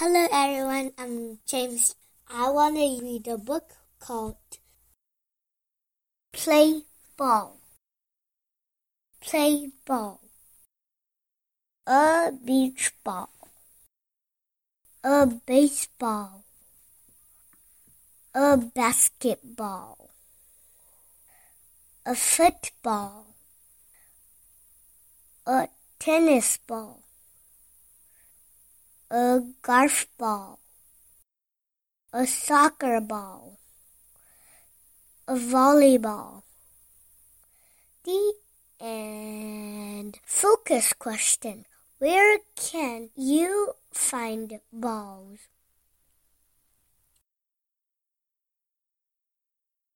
Hello everyone, I'm James. I want to read a book called Play Ball. Play ball. A beach ball. A baseball. A basketball. A football. A tennis ball a golf ball, a soccer ball, a volleyball. The end. Focus question. Where can you find balls?